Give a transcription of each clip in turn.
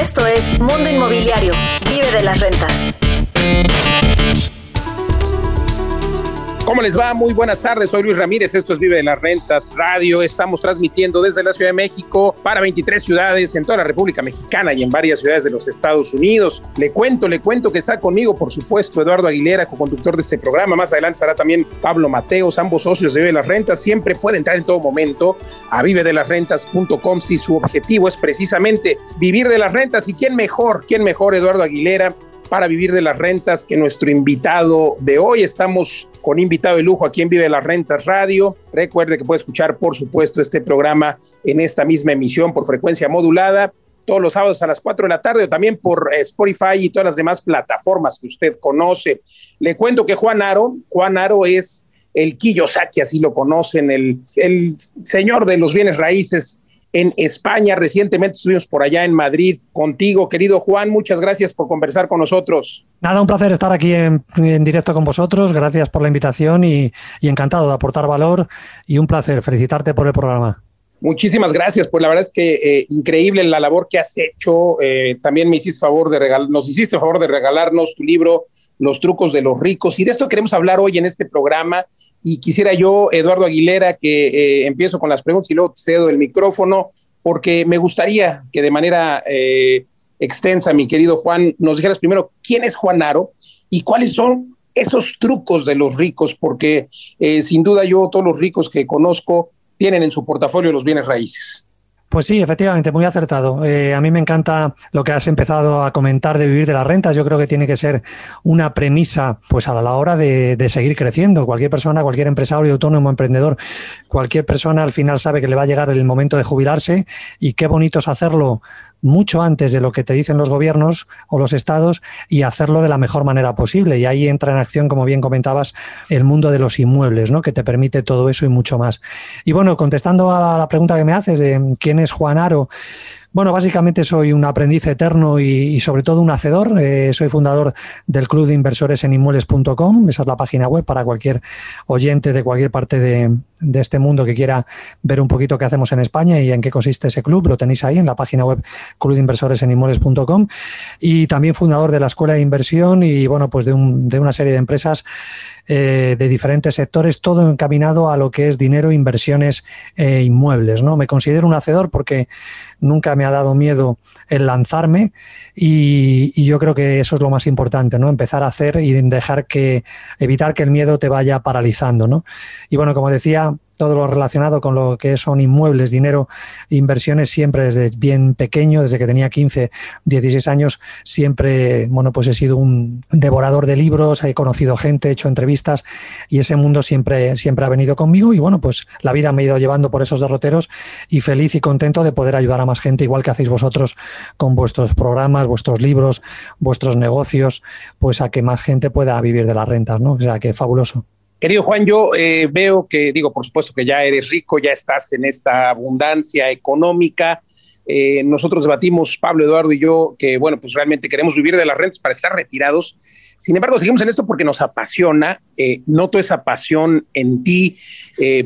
Esto es Mundo Inmobiliario. Vive de las rentas. ¿Cómo les va? Muy buenas tardes. Soy Luis Ramírez. Esto es Vive de las Rentas Radio. Estamos transmitiendo desde la Ciudad de México para 23 ciudades en toda la República Mexicana y en varias ciudades de los Estados Unidos. Le cuento, le cuento que está conmigo, por supuesto, Eduardo Aguilera, co-conductor de este programa. Más adelante estará también Pablo Mateos, ambos socios de Vive de las Rentas. Siempre puede entrar en todo momento a vivedelasrentas.com si su objetivo es precisamente vivir de las rentas. ¿Y quién mejor? ¿Quién mejor, Eduardo Aguilera? Para vivir de las rentas que nuestro invitado de hoy. Estamos con invitado de lujo aquí en Vive las Rentas Radio. Recuerde que puede escuchar, por supuesto, este programa en esta misma emisión por frecuencia modulada todos los sábados a las 4 de la tarde o también por eh, Spotify y todas las demás plataformas que usted conoce. Le cuento que Juan Aro, Juan Aro es el Kiyosaki, así lo conocen, el, el señor de los bienes raíces en España. Recientemente estuvimos por allá en Madrid contigo, querido Juan. Muchas gracias por conversar con nosotros. Nada, un placer estar aquí en, directo con vosotros. Gracias por la invitación y, encantado de aportar valor y un placer felicitarte por el programa. Muchísimas gracias, pues la verdad es que eh, increíble la labor que has hecho. Eh, también me hiciste favor de nos hiciste favor de regalarnos tu libro, Los trucos de los ricos. Y de esto queremos hablar hoy en este programa. Y quisiera yo, Eduardo Aguilera, que eh, empiezo con las preguntas y luego cedo el micrófono, porque me gustaría que de manera extensa, mi querido Juan, nos dijeras primero quién es Juan Aro y cuáles son esos trucos de los ricos, porque sin duda yo, todos los ricos que conozco, tienen en su portafolio los bienes raíces. Pues sí, efectivamente, muy acertado. Eh, a mí me encanta lo que has empezado a comentar de vivir de las rentas. Yo creo que tiene que ser una premisa, pues a la hora de, de, seguir creciendo. Cualquier persona, cualquier empresario, autónomo, emprendedor, cualquier persona al final sabe que le va a llegar el momento de jubilarse y qué bonito es hacerlo mucho antes de lo que te dicen los gobiernos o los estados y hacerlo de la mejor manera posible. Y ahí entra en acción, como bien comentabas, el mundo de los inmuebles, ¿no? que te permite todo eso y mucho más. Y bueno, contestando a la pregunta que me haces de quién es Juan Aro, bueno, básicamente soy un aprendiz eterno y, sobre todo un hacedor. Eh, soy fundador del Club de Inversores en Inmuebles.com. Esa es la página web para cualquier oyente de cualquier parte de, este mundo que quiera ver un poquito qué hacemos en España y en qué consiste ese club. Lo tenéis ahí en la página web Club de Inversores en Inmuebles.com. Y también fundador de la Escuela de Inversión y, bueno, pues de, de una serie de empresas eh, de diferentes sectores, todo encaminado a lo que es dinero, inversiones e inmuebles. ¿no? Me considero un hacedor porque nunca me ha dado miedo el lanzarme y, y, yo creo que eso es lo más importante, ¿no? Empezar a hacer y dejar que, evitar que el miedo te vaya paralizando, ¿no? Y bueno, como decía, todo lo relacionado con lo que son inmuebles, dinero, inversiones, siempre desde bien pequeño, desde que tenía 15, 16 años, siempre, bueno, pues he sido un devorador de libros, he conocido gente, he hecho entrevistas y ese mundo siempre, siempre ha venido conmigo y bueno, pues la vida me ha ido llevando por esos derroteros y feliz y contento de poder ayudar a más gente, igual que hacéis vosotros con vuestros programas, vuestros libros, vuestros negocios, pues a que más gente pueda vivir de las rentas, ¿no? O sea, que fabuloso. Querido Juan, yo eh, veo que, digo, por supuesto que ya eres rico, ya estás en esta abundancia económica. Eh, nosotros debatimos, Pablo, Eduardo y yo, que, bueno, pues realmente queremos vivir de las rentas para estar retirados. Sin embargo, seguimos en esto porque nos apasiona. Eh, noto esa pasión en ti.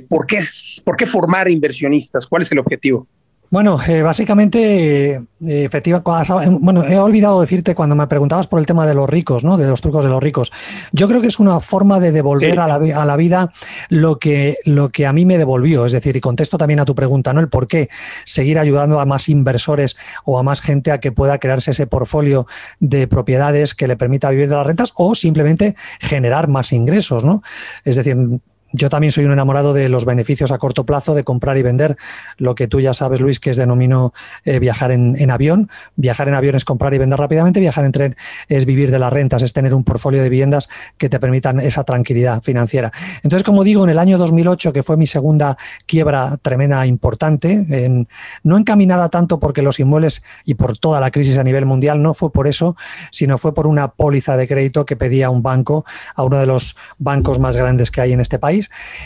¿por, qué, ¿Por qué formar inversionistas? ¿Cuál es el objetivo? Bueno, eh, básicamente, eh, efectivamente, bueno, he olvidado decirte cuando me preguntabas por el tema de los ricos, ¿no? De los trucos de los ricos. Yo creo que es una forma de devolver a, la, a, la, vida lo que, lo que a mí me devolvió. Es decir, y contesto también a tu pregunta, ¿no? El por qué seguir ayudando a más inversores o a más gente a que pueda crearse ese portfolio de propiedades que le permita vivir de las rentas o simplemente generar más ingresos, ¿no? Es decir, yo también soy un enamorado de los beneficios a corto plazo de comprar y vender, lo que tú ya sabes, Luis, que es denomino eh, viajar en, avión. Viajar en avión es comprar y vender rápidamente, viajar en tren es vivir de las rentas, es tener un portfolio de viviendas que te permitan esa tranquilidad financiera. Entonces, como digo, en el año 2008, que fue mi segunda quiebra tremenda importante, no encaminada tanto porque los inmuebles y por toda la crisis a nivel mundial, no fue por eso, sino fue por una póliza de crédito que pedía un banco a uno de los bancos más grandes que hay en este país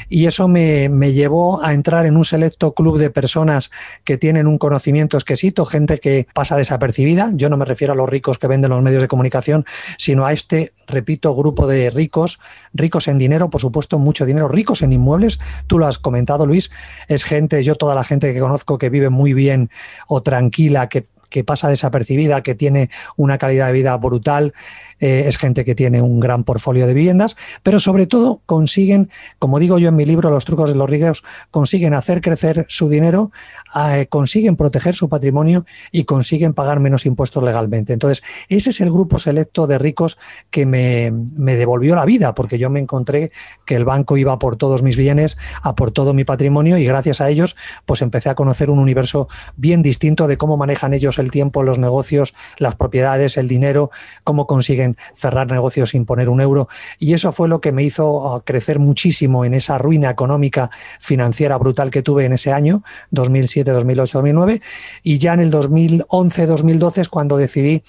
y eso me, llevó a entrar en un selecto club de personas que tienen un conocimiento exquisito, gente que pasa desapercibida. Yo no me refiero a los ricos que venden los medios de comunicación, sino a este, repito, grupo de ricos, ricos en dinero, por supuesto, mucho dinero, ricos en inmuebles. Tú lo has comentado, Luis. Es gente, yo toda la gente que conozco que vive muy bien o tranquila, que que pasa desapercibida, que tiene una calidad de vida brutal, eh, es gente que tiene un gran portfolio de viviendas, pero sobre todo consiguen, como digo yo en mi libro, Los trucos de los ricos, consiguen hacer crecer su dinero, eh, consiguen proteger su patrimonio y consiguen pagar menos impuestos legalmente. Entonces, ese es el grupo selecto de ricos que me, me devolvió la vida, porque yo me encontré que el banco iba por todos mis bienes, a por todo mi patrimonio y gracias a ellos, pues empecé a conocer un universo bien distinto de cómo manejan ellos el tiempo, los negocios, las propiedades, el dinero, cómo consiguen cerrar negocios sin poner un euro. Y eso fue lo que me hizo ah, crecer muchísimo en esa ruina económica financiera brutal que tuve en ese año, 2007, 2008, 2009. Y ya en el 2011, 2012 es cuando decidí,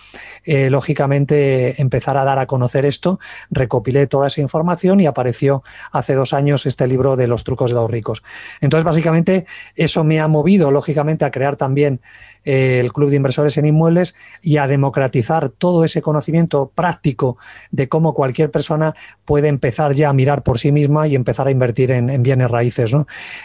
eh, lógicamente, empezar a dar a conocer esto. Recopilé toda esa información y apareció hace dos años este libro de los trucos de los ricos. Entonces, básicamente, eso me ha movido, lógicamente, a crear también el Club de Inversores en Inmuebles y a democratizar todo ese conocimiento práctico de cómo cualquier persona puede empezar ya a mirar por sí misma y empezar a invertir en, bienes raíces.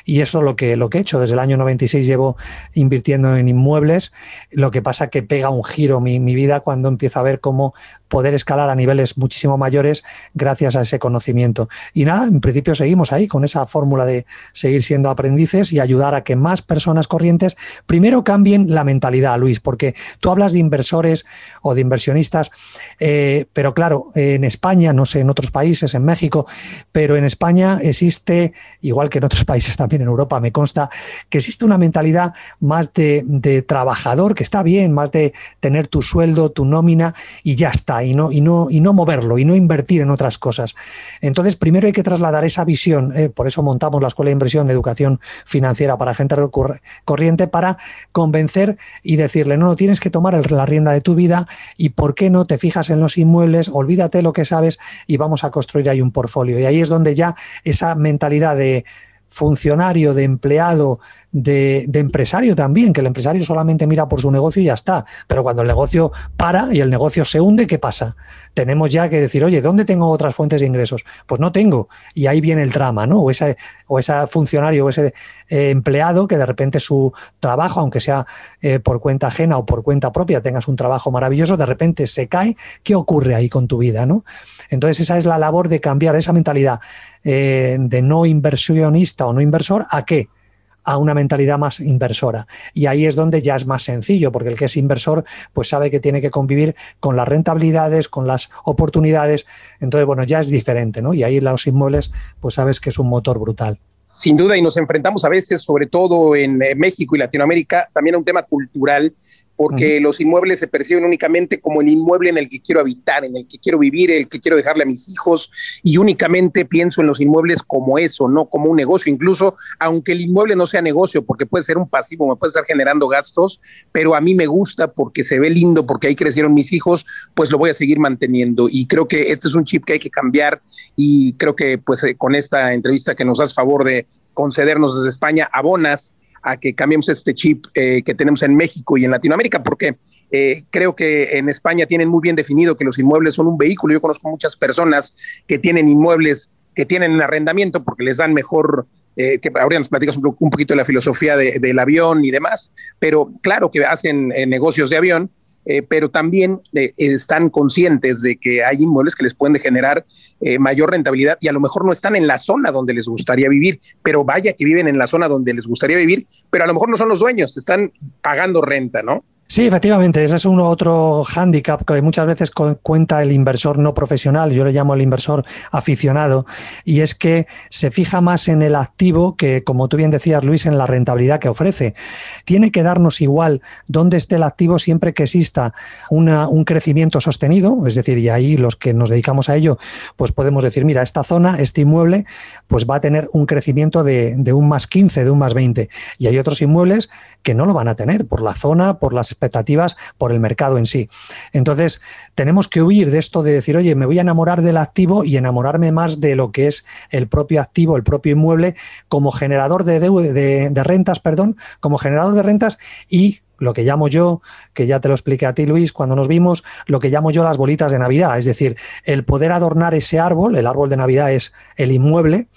Y eso es lo que, lo que he hecho. Desde el año 96 llevo invirtiendo en inmuebles. Lo que pasa que pega un giro mi, mi vida cuando empiezo a ver cómo poder escalar a niveles muchísimo mayores gracias a ese conocimiento. Y nada, en principio seguimos ahí con esa fórmula de seguir siendo aprendices y ayudar a que más personas corrientes primero cambien la mentalidad, Luis, porque tú hablas de inversores o de inversionistas, eh, pero claro, en España, no sé, en otros países, en México, pero en España existe, igual que en otros países también en Europa, me consta, que existe una mentalidad más de, de trabajador, que está bien, más de tener tu sueldo, tu nómina y ya está, y no, y no, y no moverlo, y no invertir en otras cosas. Entonces, primero hay que trasladar esa visión, eh, por eso montamos la Escuela de Inversión de Educación Financiera para gente corriente, para convencer y decirle, no, no, tienes que tomar la rienda de tu vida y por qué no te fijas en los inmuebles, olvídate lo que sabes y vamos a construir ahí un portfolio. Y ahí es donde ya esa mentalidad de funcionario, de empleado, de, empresario también, que el empresario solamente mira por su negocio y ya está. Pero cuando el negocio para y el negocio se hunde, ¿qué pasa? Tenemos ya que decir, oye, ¿dónde tengo otras fuentes de ingresos? Pues no tengo. Y ahí viene el drama, ¿no? O ese, o ese funcionario o ese eh, empleado que de repente su trabajo, aunque sea eh, por cuenta ajena o por cuenta propia, tengas un trabajo maravilloso, de repente se cae. ¿Qué ocurre ahí con tu vida, no? Entonces esa es la labor de cambiar esa mentalidad eh, de no inversionista o no inversor a qué? a una mentalidad más inversora. Y ahí es donde ya es más sencillo, porque el que es inversor pues sabe que tiene que convivir con las rentabilidades, con las oportunidades. Entonces, bueno, ya es diferente, ¿no? Y ahí los inmuebles, pues sabes que es un motor brutal. Sin duda, y nos enfrentamos a veces, sobre todo en eh, México y Latinoamérica, también a un tema cultural porque los inmuebles se perciben únicamente como el inmueble en el que quiero habitar, en el que quiero vivir, el que quiero dejarle a mis hijos, y únicamente pienso en los inmuebles como eso, no como un negocio, incluso aunque el inmueble no sea negocio, porque puede ser un pasivo, me puede estar generando gastos, pero a mí me gusta porque se ve lindo, porque ahí crecieron mis hijos, pues lo voy a seguir manteniendo. Y creo que este es un chip que hay que cambiar y creo que pues eh, con esta entrevista que nos das favor de concedernos desde España, abonas a que cambiemos este chip eh, que tenemos en México y en Latinoamérica, porque eh, creo que en España tienen muy bien definido que los inmuebles son un vehículo. Yo conozco muchas personas que tienen inmuebles que tienen arrendamiento porque les dan mejor eh, que ahora nos platicas un, poquito de la filosofía del avión y demás, pero claro que hacen negocios de avión, eh, pero también eh, están conscientes de que hay inmuebles que les pueden generar eh, mayor rentabilidad y a lo mejor no están en la zona donde les gustaría vivir, pero vaya que viven en la zona donde les gustaría vivir, pero a lo mejor no son los dueños, están pagando renta, ¿no? Sí, efectivamente, ese es un otro hándicap que muchas veces cuenta el inversor no profesional, yo le llamo el inversor aficionado, y es que se fija más en el activo que, como tú bien decías, Luis, en la rentabilidad que ofrece. Tiene que darnos igual dónde esté el activo siempre que exista un crecimiento sostenido, es decir, y ahí los que nos dedicamos a ello, pues podemos decir, mira, esta zona, este inmueble, pues va a tener un crecimiento de, de un más 15, de un más 20, y hay otros inmuebles que no lo van a tener por la zona, por las expectativas por el mercado en sí. Entonces, tenemos que huir de esto de decir, oye, me voy a enamorar del activo y enamorarme más de lo que es el propio activo, el propio inmueble, como generador de, de, rentas, perdón, como generador de rentas y lo que llamo yo, que ya te lo expliqué a ti Luis cuando nos vimos, lo que llamo yo las bolitas de Navidad, es decir, el poder adornar ese árbol, el árbol de Navidad es el inmueble,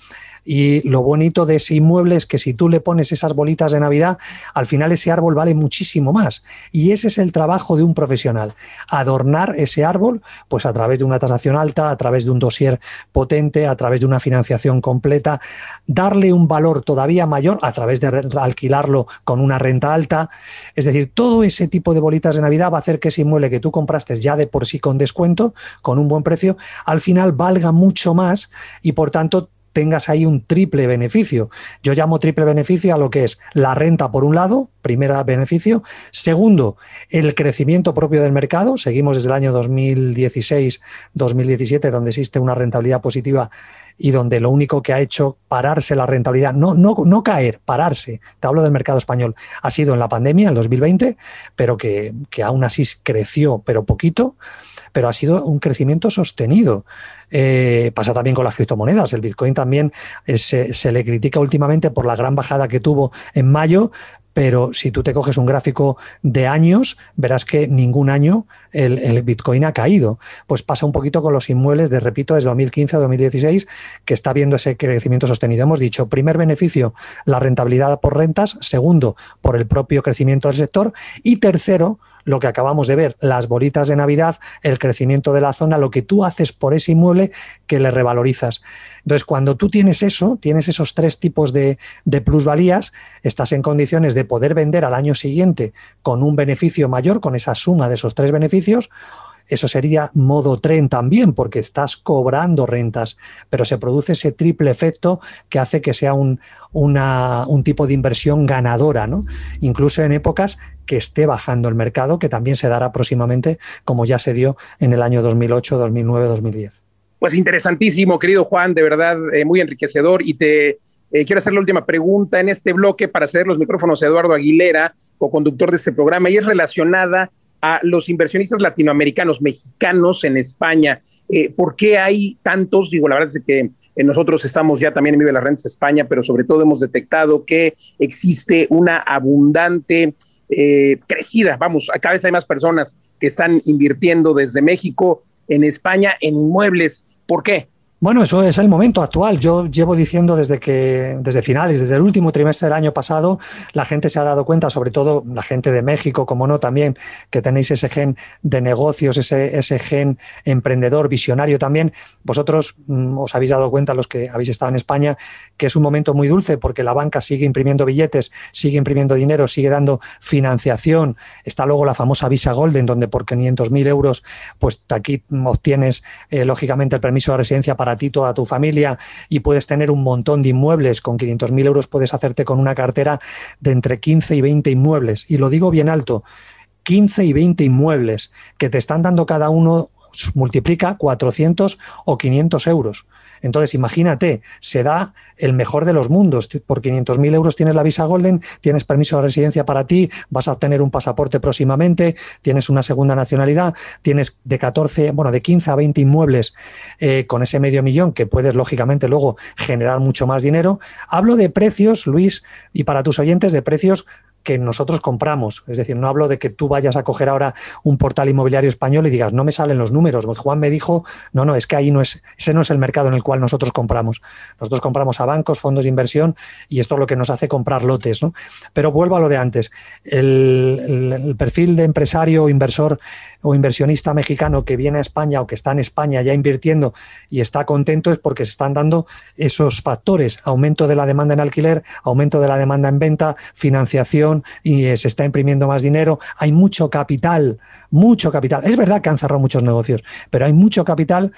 Y lo bonito de ese inmueble es que si tú le pones esas bolitas de Navidad, al final ese árbol vale muchísimo más. Y ese es el trabajo de un profesional, adornar ese árbol pues a través de una tasación alta, a través de un dossier potente, a través de una financiación completa, darle un valor todavía mayor a través de alquilarlo con una renta alta. Es decir, todo ese tipo de bolitas de Navidad va a hacer que ese inmueble que tú compraste ya de por sí con descuento, con un buen precio, al final valga mucho más y por tanto tengas ahí un triple beneficio. Yo llamo triple beneficio a lo que es la renta por un lado, primer beneficio. Segundo, el crecimiento propio del mercado. Seguimos desde el año 2016-2017, donde existe una rentabilidad positiva y donde lo único que ha hecho pararse la rentabilidad, no, no, no caer, pararse, te hablo del mercado español, ha sido en la pandemia, el 2020, pero que, que aún así creció, pero poquito pero ha sido un crecimiento sostenido. Eh, pasa también con las criptomonedas. El Bitcoin también eh, se, le critica últimamente por la gran bajada que tuvo en mayo, pero si tú te coges un gráfico de años, verás que ningún año el, el, Bitcoin ha caído. Pues pasa un poquito con los inmuebles de, repito, desde 2015 a 2016, que está viendo ese crecimiento sostenido. Hemos dicho, primer beneficio, la rentabilidad por rentas, segundo, por el propio crecimiento del sector, y tercero, lo que acabamos de ver, las bolitas de Navidad, el crecimiento de la zona, lo que tú haces por ese inmueble que le revalorizas. Entonces, cuando tú tienes eso, tienes esos tres tipos de, de plusvalías, estás en condiciones de poder vender al año siguiente con un beneficio mayor, con esa suma de esos tres beneficios, eso sería modo tren también, porque estás cobrando rentas, pero se produce ese triple efecto que hace que sea un, un tipo de inversión ganadora, ¿no? incluso en épocas que esté bajando el mercado, que también se dará próximamente, como ya se dio en el año 2008, 2009, 2010. Pues interesantísimo, querido Juan, de verdad eh, muy enriquecedor y te eh, quiero hacer la última pregunta en este bloque para ceder los micrófonos a Eduardo Aguilera, co-conductor de este programa, y es relacionada a los inversionistas latinoamericanos, mexicanos en España. Eh, ¿Por qué hay tantos? Digo, la verdad es que nosotros estamos ya también en Vive las Rentas España, pero sobre todo hemos detectado que existe una abundante eh, crecida, vamos, cada vez hay más personas que están invirtiendo desde México en España en inmuebles. ¿Por qué? Bueno, eso es el momento actual. Yo llevo diciendo desde que, desde finales, desde el último trimestre del año pasado, la gente se ha dado cuenta, sobre todo la gente de México, como no, también, que tenéis ese gen de negocios, ese, ese gen emprendedor, visionario también. Vosotros mm, os habéis dado cuenta, los que habéis estado en España, que es un momento muy dulce porque la banca sigue imprimiendo billetes, sigue imprimiendo dinero, sigue dando financiación. Está luego la famosa Visa Golden, donde por 500.000 euros, pues aquí obtienes, eh, lógicamente, el permiso de residencia para para ti, toda tu familia y puedes tener un montón de inmuebles. Con 500.000 euros puedes hacerte con una cartera de entre 15 y 20 inmuebles. Y lo digo bien alto, 15 y 20 inmuebles que te están dando cada uno multiplica 400 o 500 euros. Entonces, imagínate, se da el mejor de los mundos. Por 500.000 euros tienes la visa Golden, tienes permiso de residencia para ti, vas a obtener un pasaporte próximamente, tienes una segunda nacionalidad, tienes de 14, bueno, de 15 a 20 inmuebles eh, con ese medio millón que puedes, lógicamente, luego generar mucho más dinero. Hablo de precios, Luis, y para tus oyentes, de precios que nosotros compramos. Es decir, no hablo de que tú vayas a coger ahora un portal inmobiliario español y digas, no me salen los números. Pues Juan me dijo, no, no, es que ahí no es, ese no es el mercado en el cual nosotros compramos. Nosotros compramos a bancos, fondos de inversión y esto es lo que nos hace comprar lotes. ¿no? Pero vuelvo a lo de antes. El, perfil de empresario inversor o inversionista mexicano que viene a España o que está en España ya invirtiendo y está contento es porque se están dando esos factores, aumento de la demanda en alquiler, aumento de la demanda en venta, financiación, y eh, se está imprimiendo más dinero. Hay mucho capital, mucho capital. Es verdad que han cerrado muchos negocios, pero hay mucho capital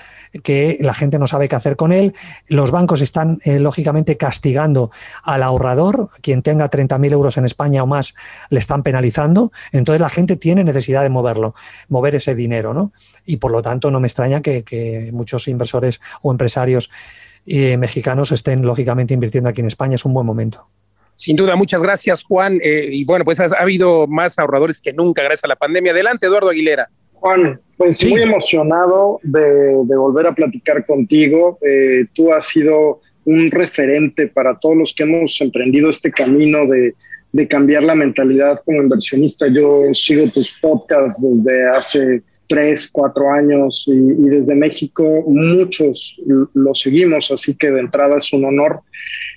que la gente no sabe qué hacer con él. Los bancos están, eh, lógicamente, castigando al ahorrador. Quien tenga 30.000 euros en España o más le están penalizando. Entonces la gente tiene necesidad de moverlo, mover ese dinero. ¿no? Y por lo tanto no me extraña que, muchos inversores o empresarios eh, mexicanos estén, lógicamente, invirtiendo aquí en España. Es un buen momento. Sin duda, muchas gracias, Juan. Eh, y bueno, pues ha, habido más ahorradores que nunca gracias a la pandemia. Adelante, Eduardo Aguilera. Juan, pues muy emocionado de, volver a platicar contigo. Eh, tú has sido un referente para todos los que hemos emprendido este camino de, de cambiar la mentalidad como inversionista. Yo sigo tus podcasts desde hace tres, cuatro años y, desde México muchos lo seguimos, así que de entrada es un honor.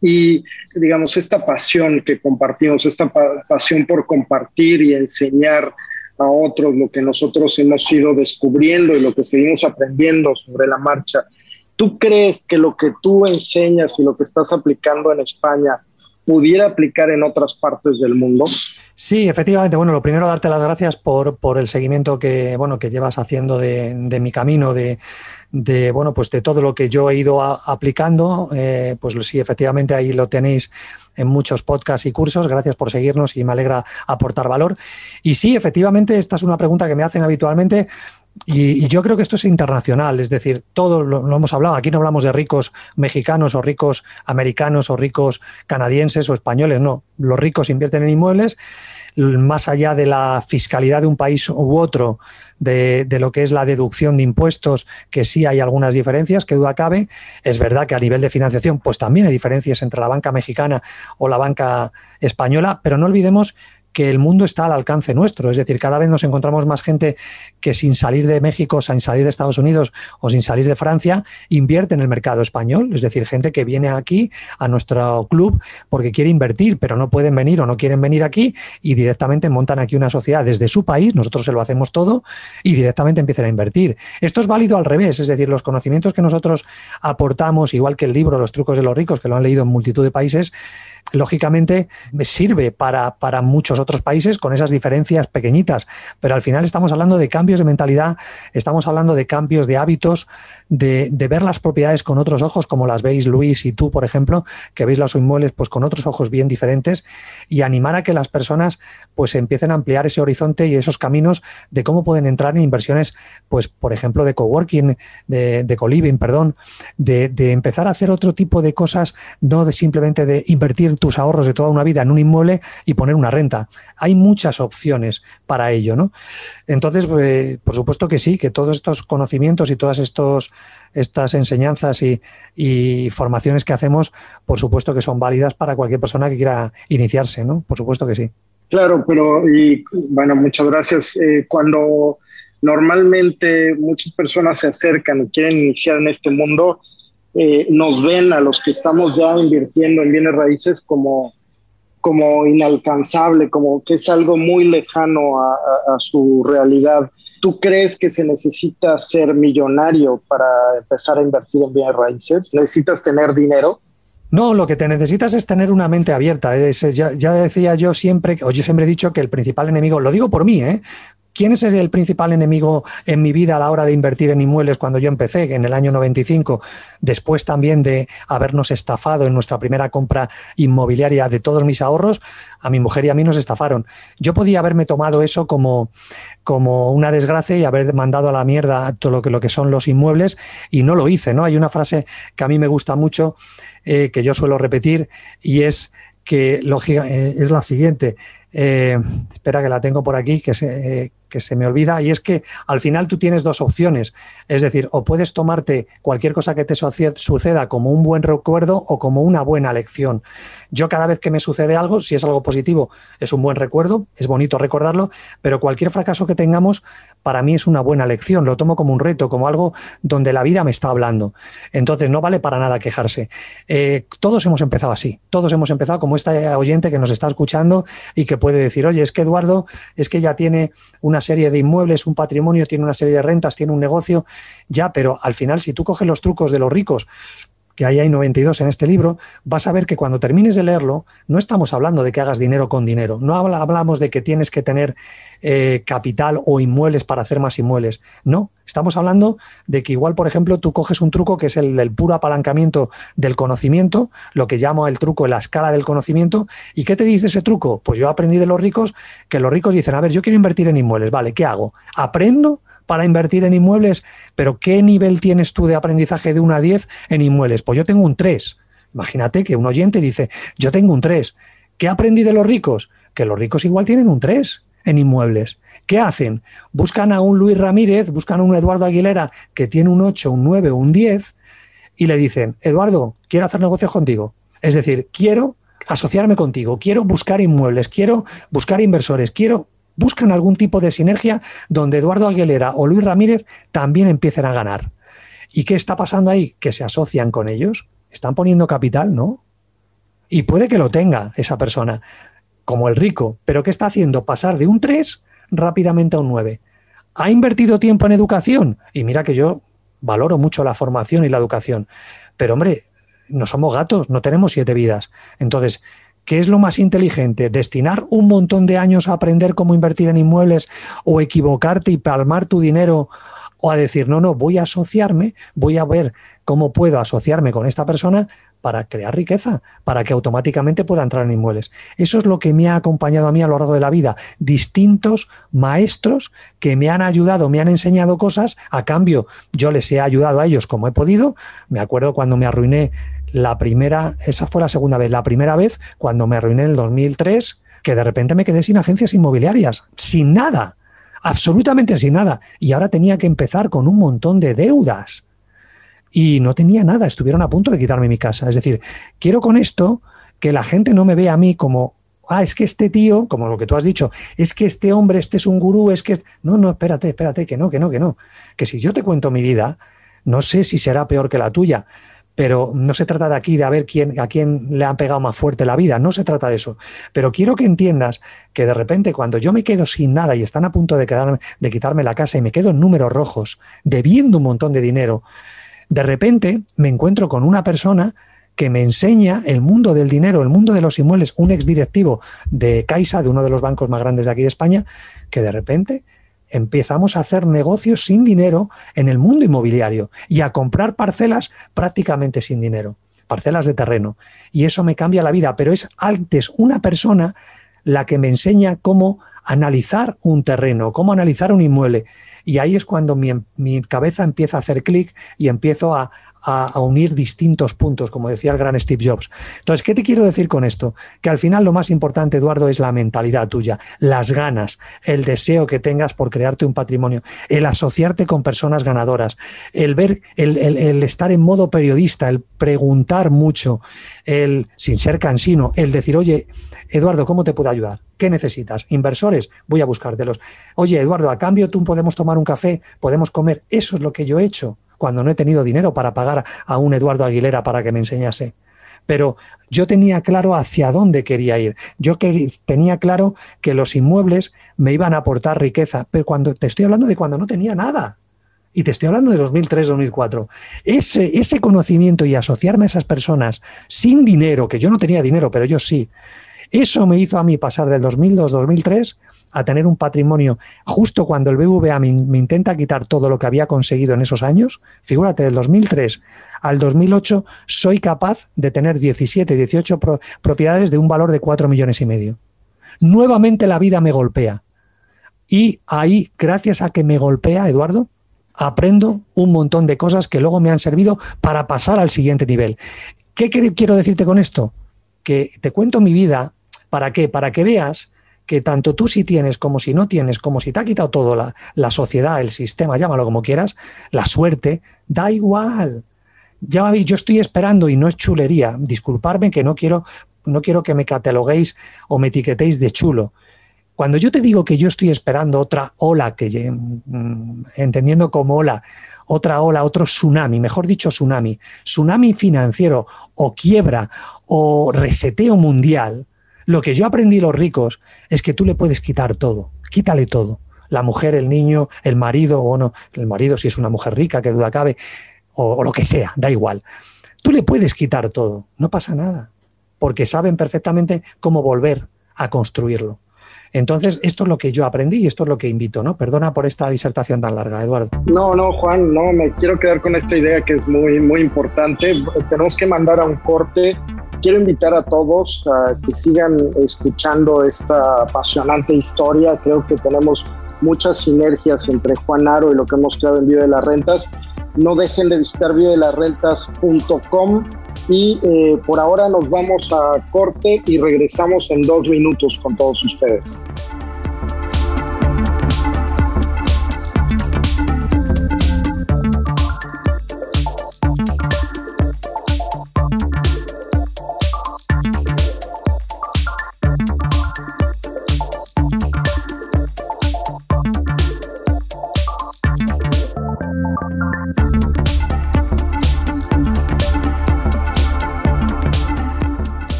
Y digamos, esta pasión que compartimos, esta pasión por compartir y enseñar a otros lo que nosotros hemos ido descubriendo y lo que seguimos aprendiendo sobre la marcha. ¿Tú crees que lo que tú enseñas y lo que estás aplicando en España pudiera aplicar en otras partes del mundo? Sí, efectivamente. Bueno, lo primero darte las gracias por, por el seguimiento que, bueno, que llevas haciendo de, de mi camino, de, de, bueno, pues de todo lo que yo he ido aplicando. Eh, pues sí, efectivamente ahí lo tenéis en muchos podcasts y cursos. Gracias por seguirnos y me alegra aportar valor. Y sí, efectivamente, esta es una pregunta que me hacen habitualmente. Y, yo creo que esto es internacional, es decir, todo lo, lo, hemos hablado. Aquí no hablamos de ricos mexicanos o ricos americanos o ricos canadienses o españoles, no. Los ricos invierten en inmuebles más allá de la fiscalidad de un país u otro, de, lo que es la deducción de impuestos, que sí hay algunas diferencias, que duda cabe. Es verdad que a nivel de financiación, pues también hay diferencias entre la banca mexicana o la banca española, pero no olvidemos que el mundo está al alcance nuestro. Es decir, cada vez nos encontramos más gente que sin salir de México, sin salir de Estados Unidos o sin salir de Francia, invierte en el mercado español. Es decir, gente que viene aquí a nuestro club porque quiere invertir, pero no pueden venir o no quieren venir aquí y directamente montan aquí una sociedad desde su país, nosotros se lo hacemos todo y directamente empiezan a invertir. Esto es válido al revés, es decir, los conocimientos que nosotros aportamos, igual que el libro Los trucos de los ricos, que lo han leído en multitud de países, lógicamente sirve para, para, muchos otros países con esas diferencias pequeñitas, pero al final estamos hablando de cambios de mentalidad, estamos hablando de cambios de hábitos, de, de, ver las propiedades con otros ojos, como las veis Luis y tú, por ejemplo, que veis los inmuebles pues con otros ojos bien diferentes y animar a que las personas pues empiecen a ampliar ese horizonte y esos caminos de cómo pueden entrar en inversiones, pues por ejemplo de coworking, de, de co-living, perdón, de, de empezar a hacer otro tipo de cosas, no de simplemente de invertir tus ahorros de toda una vida en un inmueble y poner una renta. Hay muchas opciones para ello, ¿no? Entonces, pues, por supuesto que sí, que todos estos conocimientos y todas estos, estas enseñanzas y, formaciones que hacemos, por supuesto que son válidas para cualquier persona que quiera iniciarse, ¿no? Por supuesto que sí. Claro, pero y bueno, muchas gracias. Eh, cuando normalmente muchas personas se acercan y quieren iniciar en este mundo, eh, nos ven a los que estamos ya invirtiendo en bienes raíces como, como inalcanzable, como que es algo muy lejano a, su realidad. ¿Tú crees que se necesita ser millonario para empezar a invertir en bienes raíces? ¿Necesitas tener dinero? No, lo que te necesitas es tener una mente abierta. ya, ya, decía yo siempre, o yo siempre he dicho que el principal enemigo, lo digo por mí, ¿eh? ¿Quién es el principal enemigo en mi vida a la hora de invertir en inmuebles cuando yo empecé, en el año 95, después también de habernos estafado en nuestra primera compra inmobiliaria de todos mis ahorros? A mi mujer y a mí nos estafaron. Yo podía haberme tomado eso como, como una desgracia y haber mandado a la mierda todo lo que, lo que son los inmuebles y no lo hice. ¿no? Hay una frase que a mí me gusta mucho, eh, que yo suelo repetir, y es que eh, es la siguiente. Eh, espera que la tengo por aquí, que se, que se me olvida, y es que al final tú tienes dos opciones. Es decir, o puedes tomarte cualquier cosa que te suceda como un buen recuerdo o como una buena lección. Yo cada vez que me sucede algo, si es algo positivo, es un buen recuerdo, es bonito recordarlo, pero cualquier fracaso que tengamos, para mí es una buena lección, lo tomo como un reto, como algo donde la vida me está hablando. Entonces, no vale para nada quejarse. Eh, todos hemos empezado así, todos hemos empezado como esta oyente que nos está escuchando y que puede decir, oye, es que Eduardo, es que ya tiene una serie de inmuebles, un patrimonio, tiene una serie de rentas, tiene un negocio, ya, pero al final si tú coges los trucos de los ricos, que ahí hay 92 en este libro, vas a ver que cuando termines de leerlo, no estamos hablando de que hagas dinero con dinero, no hablamos de que tienes que tener eh, capital o inmuebles para hacer más inmuebles, no, estamos hablando de que igual, por ejemplo, tú coges un truco que es el del puro apalancamiento del conocimiento, lo que llamo el truco, la escala del conocimiento, ¿y qué te dice ese truco? Pues yo aprendí de los ricos que los ricos dicen, a ver, yo quiero invertir en inmuebles, vale, ¿qué hago? ¿Aprendo? Para invertir en inmuebles, pero ¿qué nivel tienes tú de aprendizaje de 1 a 10 en inmuebles? Pues yo tengo un 3. Imagínate que un oyente dice, yo tengo un 3. ¿Qué aprendí de los ricos? Que los ricos igual tienen un 3 en inmuebles. ¿Qué hacen? Buscan a un Luis Ramírez, buscan a un Eduardo Aguilera que tiene un 8, un 9, un 10 y le dicen, Eduardo, quiero hacer negocios contigo. Es decir, quiero asociarme contigo, quiero buscar inmuebles, quiero buscar inversores, quiero buscan algún tipo de sinergia donde Eduardo Aguilera o Luis Ramírez también empiecen a ganar. ¿Y qué está pasando ahí? Que se asocian con ellos. Están poniendo capital, ¿no? Y puede que lo tenga esa persona, como el rico, pero ¿qué está haciendo? Pasar de un 3 rápidamente a un 9. ¿Ha invertido tiempo en educación? Y mira que yo valoro mucho la formación y la educación. Pero hombre, no somos gatos, no tenemos siete vidas. Entonces, ¿qué es lo más inteligente? ¿Destinar un montón de años a aprender cómo invertir en inmuebles o equivocarte y palmar tu dinero o a decir, no, no, voy a asociarme, voy a ver cómo puedo asociarme con esta persona para crear riqueza, para que automáticamente pueda entrar en inmuebles. Eso es lo que me ha acompañado a mí a lo largo de la vida. Distintos maestros que me han ayudado, me han enseñado cosas, a cambio yo les he ayudado a ellos como he podido. Me acuerdo cuando me arruiné la primera, esa fue la segunda vez, la primera vez cuando me arruiné en el 2003, que de repente me quedé sin agencias inmobiliarias, sin nada, absolutamente sin nada. Y ahora tenía que empezar con un montón de deudas y no tenía nada, estuvieron a punto de quitarme mi casa. Es decir, quiero con esto que la gente no me vea a mí como, ah, es que este tío, como lo que tú has dicho, es que este hombre, este es un gurú, es que... No, no, espérate, espérate, que no, que no, que no. Que si yo te cuento mi vida, no sé si será peor que la tuya, pero no se trata de aquí de a ver quién, a quién le ha pegado más fuerte la vida, no se trata de eso. Pero quiero que entiendas que de repente cuando yo me quedo sin nada y están a punto de, de quitarme la casa y me quedo en números rojos, debiendo un montón de dinero, de repente me encuentro con una persona que me enseña el mundo del dinero, el mundo de los inmuebles, un exdirectivo de Caixa, de uno de los bancos más grandes de aquí de España, que de repente empezamos a hacer negocios sin dinero en el mundo inmobiliario y a comprar parcelas prácticamente sin dinero, parcelas de terreno. Y eso me cambia la vida, pero es antes una persona la que me enseña cómo analizar un terreno, cómo analizar un inmuele. Y ahí es cuando mi, mi cabeza empieza a hacer clic y empiezo a, a, unir distintos puntos, como decía el gran Steve Jobs. Entonces, ¿qué te quiero decir con esto? Que al final lo más importante, Eduardo, es la mentalidad tuya, las ganas, el deseo que tengas por crearte un patrimonio, el asociarte con personas ganadoras, el ver, el, el estar en modo periodista, el preguntar mucho, el, sin ser cansino, el decir, oye, Eduardo, ¿cómo te puedo ayudar? ¿Qué necesitas? ¿Inversores? Voy a buscártelos. Oye, Eduardo, a cambio tú podemos tomar un café, podemos comer. Eso es lo que yo he hecho cuando no he tenido dinero para pagar a un Eduardo Aguilera para que me enseñase. Pero yo tenía claro hacia dónde quería ir. Yo tenía claro que los inmuebles me iban a aportar riqueza. Pero cuando te estoy hablando de cuando no tenía nada. Y te estoy hablando de 2003-2004. Ese, ese conocimiento y asociarme a esas personas sin dinero, que yo no tenía dinero, pero yo sí, eso me hizo a mí pasar del 2002-2003 a tener un patrimonio justo cuando el BVA me, intenta quitar todo lo que había conseguido en esos años. Figúrate, del 2003 al 2008 soy capaz de tener 17, 18 propiedades de un valor de 4 millones y medio. Nuevamente la vida me golpea. Y ahí, gracias a que me golpea, Eduardo, aprendo un montón de cosas que luego me han servido para pasar al siguiente nivel. ¿Qué quiero decirte con esto? Que te cuento mi vida ¿Para qué? Para que veas que tanto tú si tienes como si no tienes, como si te ha quitado todo, la, la sociedad, el sistema, llámalo como quieras, la suerte, da igual. Ya yo estoy esperando y no es chulería. Disculparme que no quiero, no quiero que me cataloguéis o me etiquetéis de chulo. Cuando yo te digo que yo estoy esperando otra ola, que mm, entendiendo como ola, otra ola, otro tsunami, mejor dicho tsunami, tsunami financiero o quiebra o reseteo mundial, lo que yo aprendí los ricos es que tú le puedes quitar todo, quítale todo. La mujer, el niño, el marido, o no, el marido si es una mujer rica, que duda cabe, o, o lo que sea, da igual. Tú le puedes quitar todo, no pasa nada, porque saben perfectamente cómo volver a construirlo. Entonces, esto es lo que yo aprendí y esto es lo que invito, ¿no? Perdona por esta disertación tan larga, Eduardo. No, no, Juan, no, me quiero quedar con esta idea que es muy, muy importante. Tenemos que mandar a un corte quiero invitar a todos a que sigan escuchando esta apasionante historia. Creo que tenemos muchas sinergias entre Juan Aro y lo que hemos creado en Vive de las Rentas. No dejen de visitar vivedelasrentas.com y eh, por ahora nos vamos a corte y regresamos en dos minutos con todos ustedes.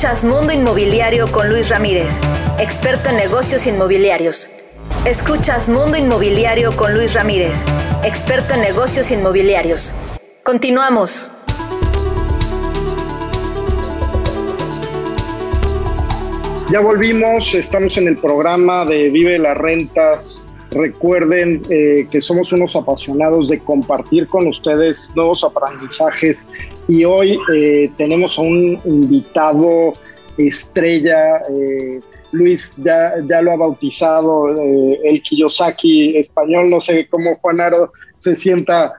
Escuchas Mundo Inmobiliario con Luis Ramírez, experto en negocios inmobiliarios. Escuchas Mundo Inmobiliario con Luis Ramírez, experto en negocios inmobiliarios. Continuamos. Ya volvimos, estamos en el programa de Vive las Rentas. Recuerden eh, que somos unos apasionados de compartir con ustedes nuevos aprendizajes y hoy eh, tenemos a un invitado estrella. Eh, Luis ya, ya lo ha bautizado, el Kiyosaki español. No sé cómo Juanaro se sienta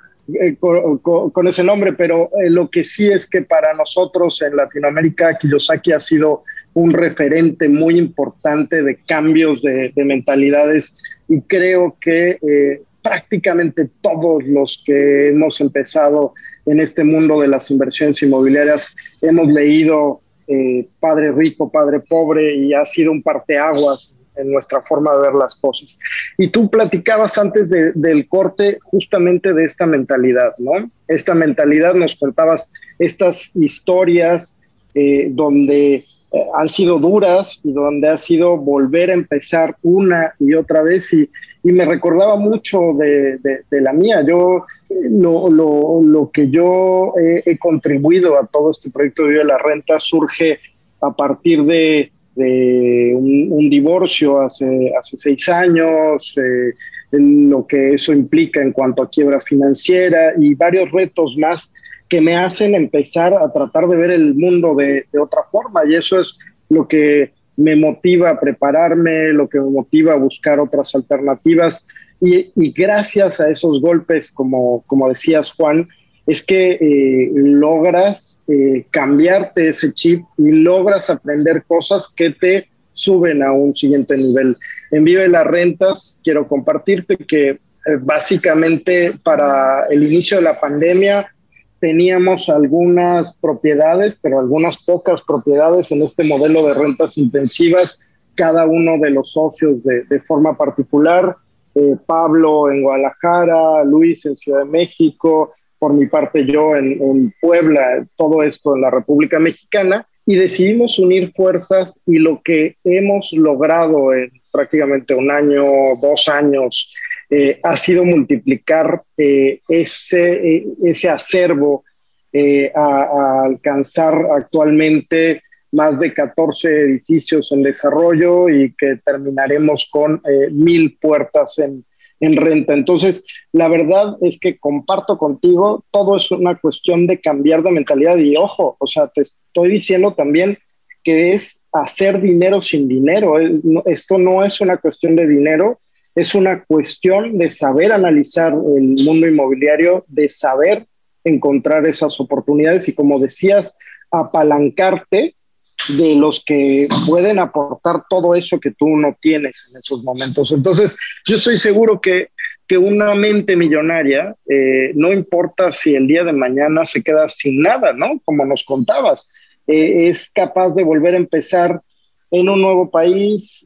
con, ese nombre, pero lo que sí es que para nosotros en Latinoamérica, Kiyosaki ha sido un referente muy importante de cambios de, mentalidades y creo que eh, prácticamente todos los que hemos empezado en este mundo de las inversiones inmobiliarias hemos leído eh, Padre Rico, Padre Pobre y ha sido un parteaguas en nuestra forma de ver las cosas. Y tú platicabas antes del corte justamente de esta mentalidad, ¿no? Esta mentalidad, nos contabas estas historias eh, donde eh, han sido duras y donde ha sido volver a empezar una y otra vez y, y me recordaba mucho de, de, la mía. Yo, lo, lo, lo que yo he, contribuido a todo este proyecto de Vive la Renta surge a partir de, de un, divorcio hace, hace seis años, eh, lo que eso implica en cuanto a quiebra financiera y varios retos más que me hacen empezar a tratar de ver el mundo de, otra forma y eso es lo que me motiva a prepararme, lo que me motiva a buscar otras alternativas y, gracias a esos golpes, como, como decías Juan, es que eh, logras eh, cambiarte ese chip y logras aprender cosas que te suben a un siguiente nivel. En Vive las Rentas, quiero compartirte que eh, básicamente para el inicio de la pandemia teníamos algunas propiedades, pero algunas pocas propiedades en este modelo de rentas intensivas, cada uno de los socios de, forma particular, eh, Pablo en Guadalajara, Luis en Ciudad de México, por mi parte yo en, en Puebla, todo esto en la República Mexicana, y decidimos unir fuerzas y lo que hemos logrado en prácticamente un año, dos años, eh, ha sido multiplicar eh, ese, eh, ese acervo a, alcanzar actualmente más de 14 edificios en desarrollo y que terminaremos con mil puertas en, en renta. Entonces, la verdad es que comparto contigo, todo es una cuestión de cambiar de mentalidad y ojo, o sea, te estoy diciendo también que es hacer dinero sin dinero. Esto no es una cuestión de dinero, es una cuestión de saber analizar el mundo inmobiliario, de saber encontrar esas oportunidades y como decías, apalancarte de los que pueden aportar todo eso que tú no tienes en esos momentos. Entonces, yo estoy seguro que, que una mente millonaria, eh, no importa si el día de mañana se queda sin nada, ¿no? Como nos contabas, eh, es capaz de volver a empezar en un nuevo país,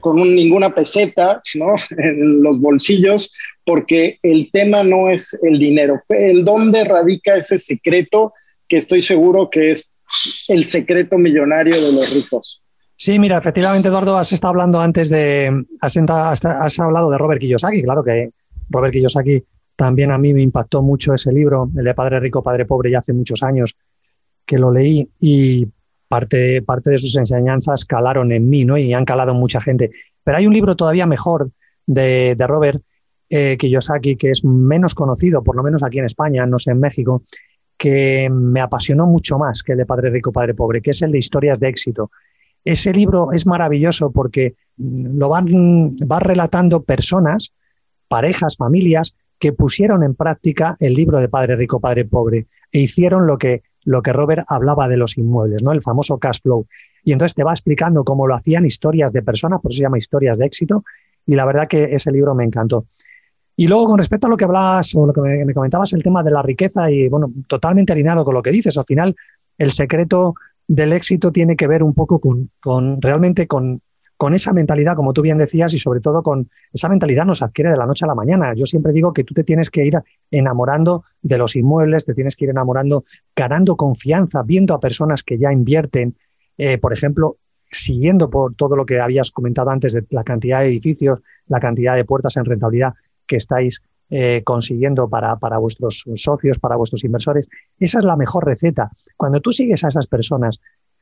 con ninguna peseta ¿no? en los bolsillos, porque el tema no es el dinero. El dónde radica ese secreto que estoy seguro que es el secreto millonario de los ricos. Sí, mira, efectivamente, Eduardo, has estado hablando antes de, has, has hablado de Robert Kiyosaki, claro que Robert Kiyosaki también a mí me impactó mucho ese libro, el de Padre Rico, Padre Pobre, ya hace muchos años que lo leí y parte, parte de sus enseñanzas calaron en mí, ¿no? Y han calado en mucha gente. Pero hay un libro todavía mejor de, de Robert eh, Kiyosaki, que es menos conocido, por lo menos aquí en España, no sé, en México, que me apasionó mucho más que el de Padre Rico, Padre Pobre, que es el de Historias de Éxito. Ese libro es maravilloso porque lo van, va relatando personas, parejas, familias, que pusieron en práctica el libro de Padre Rico, Padre Pobre e hicieron lo que lo que Robert hablaba de los inmuebles, ¿no? El famoso cash flow. Y entonces te va explicando cómo lo hacían historias de personas, por eso se llama historias de éxito, y la verdad que ese libro me encantó. Y luego, con respecto a lo que hablabas o lo que me, comentabas, el tema de la riqueza, y bueno, totalmente alineado con lo que dices, al final el secreto del éxito tiene que ver un poco con, con realmente con con esa mentalidad, como tú bien decías, y sobre todo con esa mentalidad nos adquiere de la noche a la mañana. Yo siempre digo que tú te tienes que ir enamorando de los inmuebles, te tienes que ir enamorando, ganando confianza, viendo a personas que ya invierten eh, por ejemplo, siguiendo por todo lo que habías comentado antes de la cantidad de edificios, la cantidad de puertas en rentabilidad que estáis eh, consiguiendo para, para, vuestros socios, para vuestros inversores, esa es la mejor receta. Cuando tú sigues a esas personas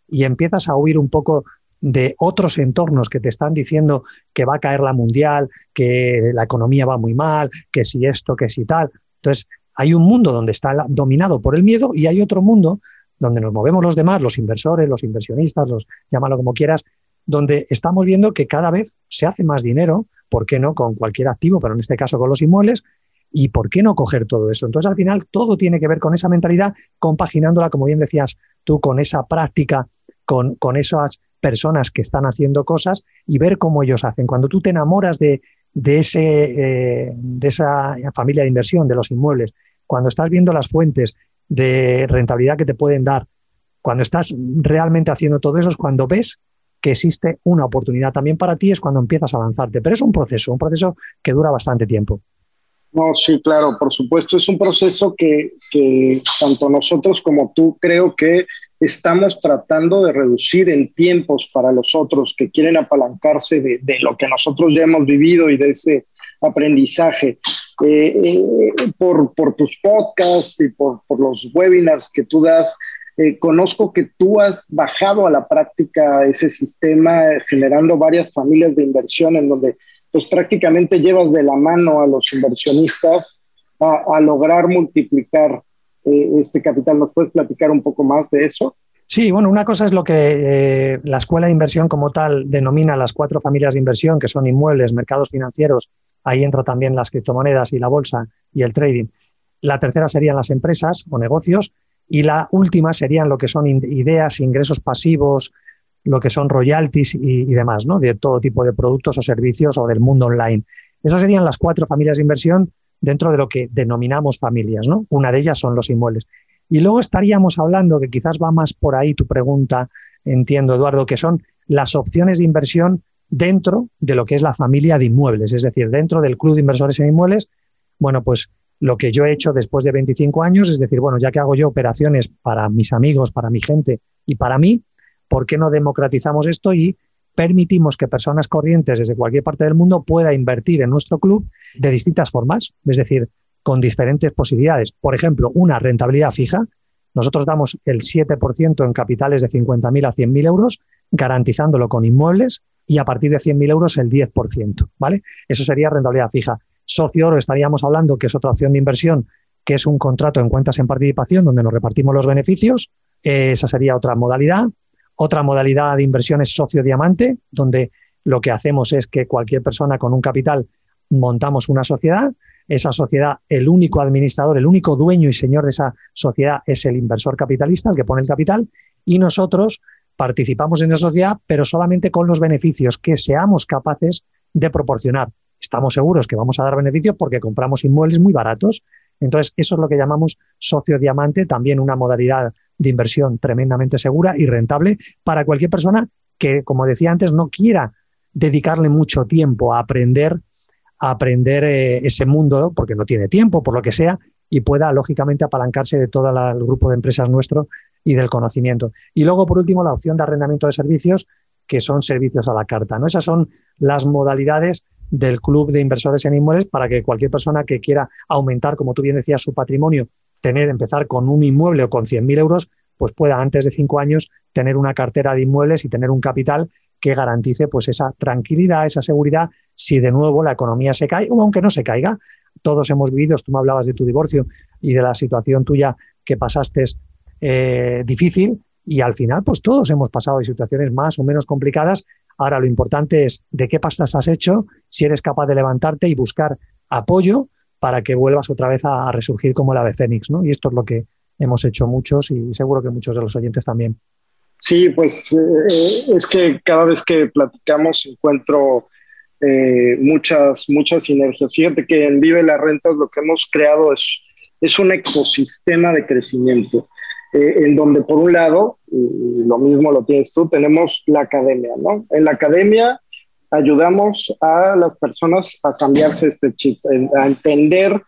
y empiezas a huir un poco de otros entornos que te están diciendo que va a caer la mundial, que la economía va muy mal, que si esto, que si tal. Entonces, hay un mundo donde está dominado por el miedo y hay otro mundo donde nos movemos los demás, los inversores, los inversionistas, los llámalo como quieras, donde estamos viendo que cada vez se hace más dinero, ¿por qué no con cualquier activo, pero en este caso con los inmuebles? ¿Y por qué no coger todo eso? Entonces, al final, todo tiene que ver con esa mentalidad, compaginándola, como bien decías tú, con esa práctica, con, con esas personas que están haciendo cosas y ver cómo ellos hacen. Cuando tú te enamoras de, de, ese, eh, de esa familia de inversión, de los inmuebles, cuando estás viendo las fuentes de rentabilidad que te pueden dar, cuando estás realmente haciendo todo eso, es cuando ves que existe una oportunidad también para ti, es cuando empiezas a lanzarte. Pero es un proceso, un proceso que dura bastante tiempo. No, sí, claro, por supuesto, es un proceso que, que tanto nosotros como tú creo que estamos tratando de reducir en tiempos para los otros que quieren apalancarse de, lo que nosotros ya hemos vivido y de ese aprendizaje. Eh, eh, por, por, tus podcasts y por, por, los webinars que tú das, eh, conozco que tú has bajado a la práctica ese sistema generando varias familias de inversión en donde pues prácticamente llevas de la mano a los inversionistas a lograr multiplicar este capital. ¿Nos puedes platicar un poco más de eso? Sí, bueno, una cosa es lo que eh, la escuela de inversión como tal denomina las cuatro familias de inversión, que son inmuebles, mercados financieros, ahí entra también las criptomonedas y la bolsa y el trading. La tercera serían las empresas o negocios y la última serían lo que son ideas, ingresos pasivos, lo que son royalties y, y, demás, ¿no? De todo tipo de productos o servicios o del mundo online. Esas serían las cuatro familias de inversión dentro de lo que denominamos familias, ¿no? Una de ellas son los inmuebles. Y luego estaríamos hablando, que quizás va más por ahí tu pregunta, entiendo, Eduardo, que son las opciones de inversión dentro de lo que es la familia de inmuebles, es decir, dentro del club de inversores en inmuebles. Bueno, pues lo que yo he hecho después de 25 años es decir, bueno, ya que hago yo operaciones para mis amigos, para mi gente y para mí, ¿por qué no democratizamos esto y permitimos que personas corrientes desde cualquier parte del mundo pueda invertir en nuestro club de distintas formas? Es decir, con diferentes posibilidades. Por ejemplo, una rentabilidad fija. Nosotros damos el 7% en capitales de 50.000 a 100.000 euros, garantizándolo con inmuebles y a partir de 100.000 euros el 10%. ¿vale? Eso sería rentabilidad fija. Socio oro estaríamos hablando que es otra opción de inversión, que es un contrato en cuentas en participación donde nos repartimos los beneficios. Esa sería otra modalidad. Otra modalidad de inversión es socio diamante, donde lo que hacemos es que cualquier persona con un capital montamos una sociedad esa sociedad, el único administrador, el único dueño y señor de esa sociedad es el inversor capitalista, el que pone el capital, y nosotros participamos en esa sociedad, pero solamente con los beneficios que seamos capaces de proporcionar. Estamos seguros que vamos a dar beneficios porque compramos inmuebles muy baratos. Entonces, eso es lo que llamamos socio diamante, también una modalidad de inversión tremendamente segura y rentable para cualquier persona que, como decía antes, no quiera dedicarle mucho tiempo a aprender aprender eh, ese mundo, porque no tiene tiempo, por lo que sea, y pueda, lógicamente, apalancarse de todo el grupo de empresas nuestro y del conocimiento. Y luego, por último, la opción de arrendamiento de servicios, que son servicios a la carta. ¿no? Esas son las modalidades del club de inversores en inmuebles para que cualquier persona que quiera aumentar, como tú bien decías, su patrimonio, tener, empezar con un inmueble o con 100.000 euros, pues pueda antes de cinco años tener una cartera de inmuebles y tener un capital que garantice pues esa tranquilidad, esa seguridad, si de nuevo la economía se cae o aunque no se caiga. Todos hemos vivido, tú me hablabas de tu divorcio y de la situación tuya que pasaste eh, difícil y al final pues todos hemos pasado de situaciones más o menos complicadas. Ahora lo importante es de qué pastas has hecho, si eres capaz de levantarte y buscar apoyo para que vuelvas otra vez a, resurgir como el ave fénix, ¿no? Y esto es lo que hemos hecho muchos y seguro que muchos de los oyentes también. Sí, pues eh, es que cada vez que platicamos encuentro eh, muchas, muchas sinergias. Fíjate que en Vive las Rentas lo que hemos creado es, es un ecosistema de crecimiento, eh, en donde por un lado, y lo mismo lo tienes tú, tenemos la academia, ¿no? En la academia ayudamos a las personas a cambiarse este chip, a entender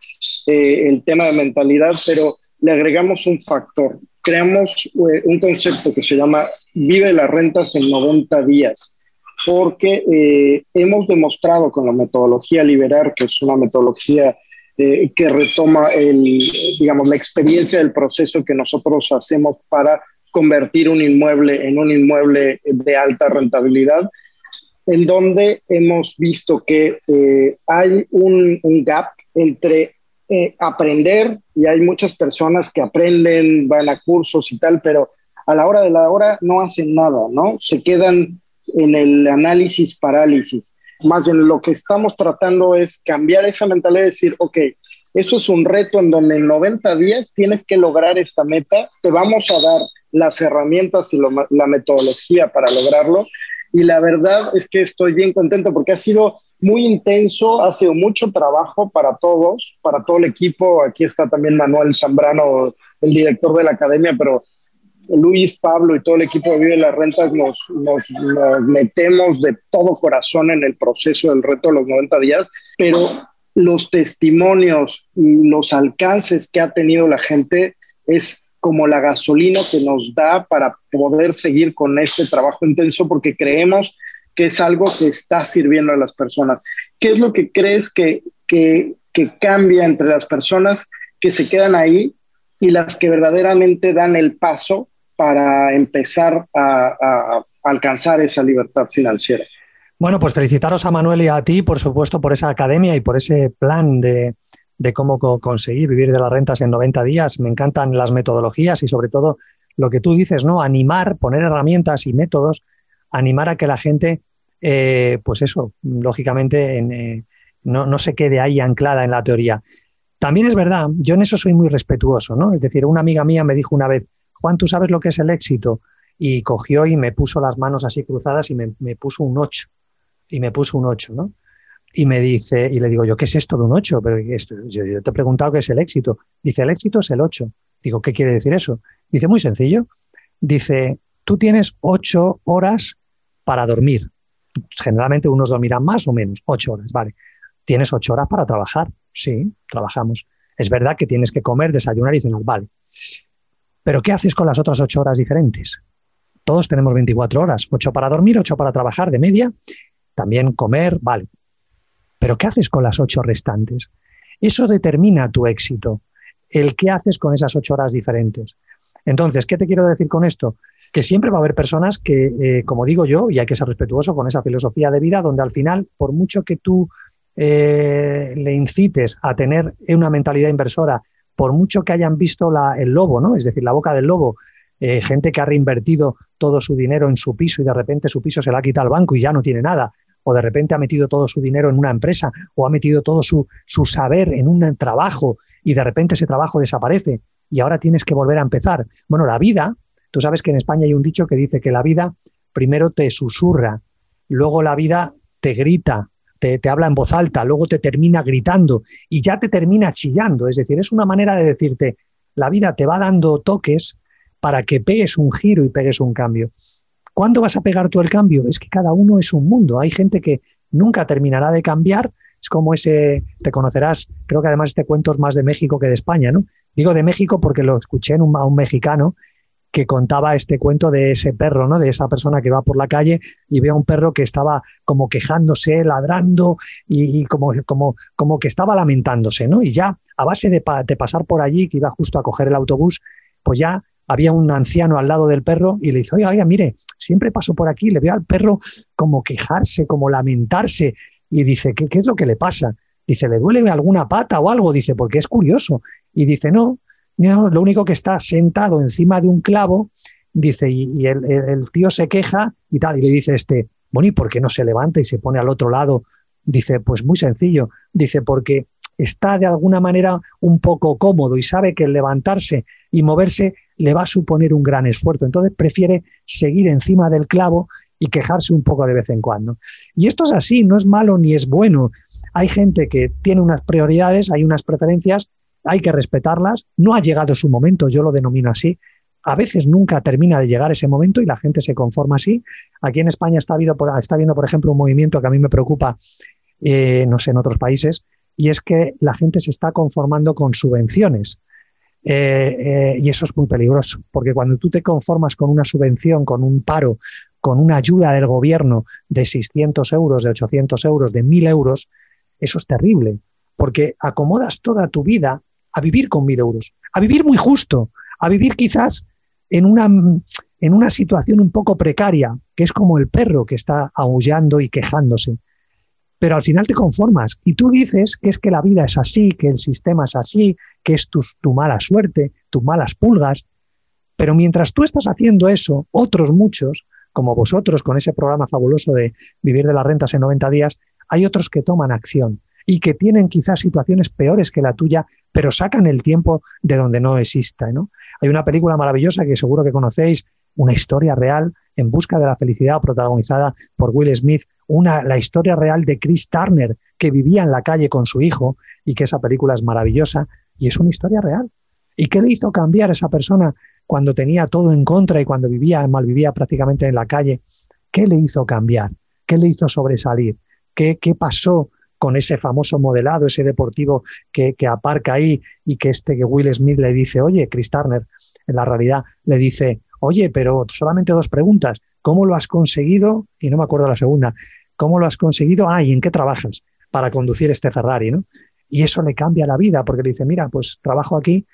el tema de mentalidad, pero le agregamos un factor creamos eh, un concepto que se llama Vive las rentas en 90 días, porque eh, hemos demostrado con la metodología Liberar, que es una metodología eh, que retoma el, digamos, la experiencia del proceso que nosotros hacemos para convertir un inmueble en un inmueble de alta rentabilidad, en donde hemos visto que hay un, un, gap entre eh, aprender y hay muchas personas que aprenden, van a cursos y tal, pero a la hora de la hora no hacen nada, ¿no? Se quedan en el análisis parálisis. Más bien lo que estamos tratando es cambiar esa mentalidad y decir, ok, eso es un reto en donde en 90 días tienes que lograr esta meta, te vamos a dar las herramientas y la metodología para lograrlo. Y la verdad es que estoy bien contento porque ha sido muy intenso, ha sido mucho trabajo para todos, para todo el equipo. Aquí está también Manuel Zambrano, el director de la academia, pero Luis, Pablo y todo el equipo de Vive las Rentas nos, metemos de todo corazón en el proceso del reto de los 90 días, pero los testimonios y los alcances que ha tenido la gente es como la gasolina que nos da para poder seguir con este trabajo intenso porque creemos que es algo que está sirviendo a las personas. ¿Qué es lo que crees que, que, cambia entre las personas que se quedan ahí y las que verdaderamente dan el paso para empezar a, alcanzar esa libertad financiera? Bueno, pues felicitaros a Manuel y a ti, por supuesto, por esa academia y por ese plan de, cómo conseguir vivir de las rentas en 90 días. Me encantan las metodologías y sobre todo lo que tú dices, ¿no? Animar, poner herramientas y métodos animar a que la gente, eh, pues eso, lógicamente, eh, no, se quede ahí anclada en la teoría. También es verdad, yo en eso soy muy respetuoso, ¿no? Es decir, una amiga mía me dijo una vez, Juan, ¿tú sabes lo que es el éxito? Y cogió y me puso las manos así cruzadas y me, puso un 8. Y me puso un 8, ¿no? Y me dice, y le digo yo, ¿qué es esto de un 8? Pero esto, yo, yo, te he preguntado qué es el éxito. Dice, el éxito es el 8. Digo, ¿qué quiere decir eso? Dice, muy sencillo. Dice, tú tienes ocho horas para dormir. Generalmente unos dormirán más o menos, ocho horas, ¿vale? ¿Tienes ocho horas para trabajar? Sí, trabajamos. Es verdad que tienes que comer, desayunar y cenar, vale. Pero ¿qué haces con las otras ocho horas diferentes? Todos tenemos 24 horas, ocho para dormir, ocho para trabajar de media, también comer, vale. Pero ¿qué haces con las ocho restantes? Eso determina tu éxito, el qué haces con esas ocho horas diferentes. Entonces, ¿qué te quiero decir con esto? que siempre va a haber personas que, eh, como digo yo, y hay que ser respetuoso con esa filosofía de vida, donde al final, por mucho que tú eh, le incites a tener una mentalidad inversora, por mucho que hayan visto el lobo, ¿no? Es decir, la boca del lobo, eh, gente que ha reinvertido todo su dinero en su piso y de repente su piso se la ha quitado al banco y ya no tiene nada, o de repente ha metido todo su dinero en una empresa, o ha metido todo su, su saber en un trabajo y de repente ese trabajo desaparece y ahora tienes que volver a empezar. Bueno, la vida Tú sabes que en España hay un dicho que dice que la vida primero te susurra, luego la vida te grita, te, habla en voz alta, luego te termina gritando y ya te termina chillando. Es decir, es una manera de decirte, la vida te va dando toques para que pegues un giro y pegues un cambio. ¿Cuándo vas a pegar tú el cambio? Es que cada uno es un mundo. Hay gente que nunca terminará de cambiar. Es como ese, te conocerás, creo que además este cuento es más de México que de España, ¿no? Digo de México porque lo escuché en a un mexicano que contaba este cuento de ese perro, ¿no? De esa persona que va por la calle y ve a un perro que estaba como quejándose, ladrando y, como, como, como que estaba lamentándose, ¿no? Y ya a base de, pasar por allí, que iba justo a coger el autobús, pues ya había un anciano al lado del perro y le dice, oiga, oiga, mire, siempre paso por aquí, le veo al perro como quejarse, como lamentarse. Y dice, ¿qué, qué es lo que le pasa? Dice, ¿le duele alguna pata o algo? Dice, porque es curioso. Y dice, no, lo único que está sentado encima de un clavo, dice, y, el, tío se queja y tal, y le dice este, bueno, ¿y por qué no se levanta y se pone al otro lado? Dice, pues muy sencillo, dice, porque está de alguna manera un poco cómodo y sabe que el levantarse y moverse le va a suponer un gran esfuerzo. Entonces prefiere seguir encima del clavo y quejarse un poco de vez en cuando. Y esto es así, no es malo ni es bueno. Hay gente que tiene unas prioridades, hay unas preferencias hay que respetarlas. No ha llegado su momento, yo lo denomino así. A veces nunca termina de llegar ese momento y la gente se conforma así. Aquí en España está, habido, está viendo, por ejemplo, un movimiento que a mí me preocupa, eh, no sé, en otros países, y es que la gente se está conformando con subvenciones. Eh, eh, y eso es muy peligroso, porque cuando tú te conformas con una subvención, con un paro, con una ayuda del gobierno de 600 euros, de 800 euros, de 1000 euros, eso es terrible, porque acomodas toda tu vida a vivir con 1000 euros, a vivir muy justo, a vivir quizás en una, en una situación un poco precaria, que es como el perro que está aullando y quejándose pero al final te conformas y tú dices que es que la vida es así, que el sistema es así, que es tu, tu mala suerte, tus malas pulgas. Pero mientras tú estás haciendo eso, otros muchos, como vosotros con ese programa fabuloso de vivir de las rentas en 90 días, hay otros que toman acción y que tienen quizás situaciones peores que la tuya, pero sacan el tiempo de donde no exista. ¿no? Hay una película maravillosa que seguro que conocéis, una historia real en busca de la felicidad protagonizada por Will Smith, una, la historia real de Chris Turner que vivía en la calle con su hijo y que esa película es maravillosa y es una historia real. ¿Y qué le hizo cambiar a esa persona cuando tenía todo en contra y cuando vivía, malvivía prácticamente en la calle? ¿Qué le hizo cambiar? ¿Qué le hizo sobresalir? ¿Qué, qué pasó con ese famoso modelado, ese deportivo que, que, aparca ahí y que este que Will Smith le dice, oye, Chris Turner, en la realidad le dice, oye, pero solamente dos preguntas. ¿Cómo lo has conseguido? Y no me acuerdo la segunda. ¿Cómo lo has conseguido? Ah, ¿y en qué trabajas para conducir este Ferrari? ¿no? Y eso le cambia la vida porque le dice, mira, pues trabajo aquí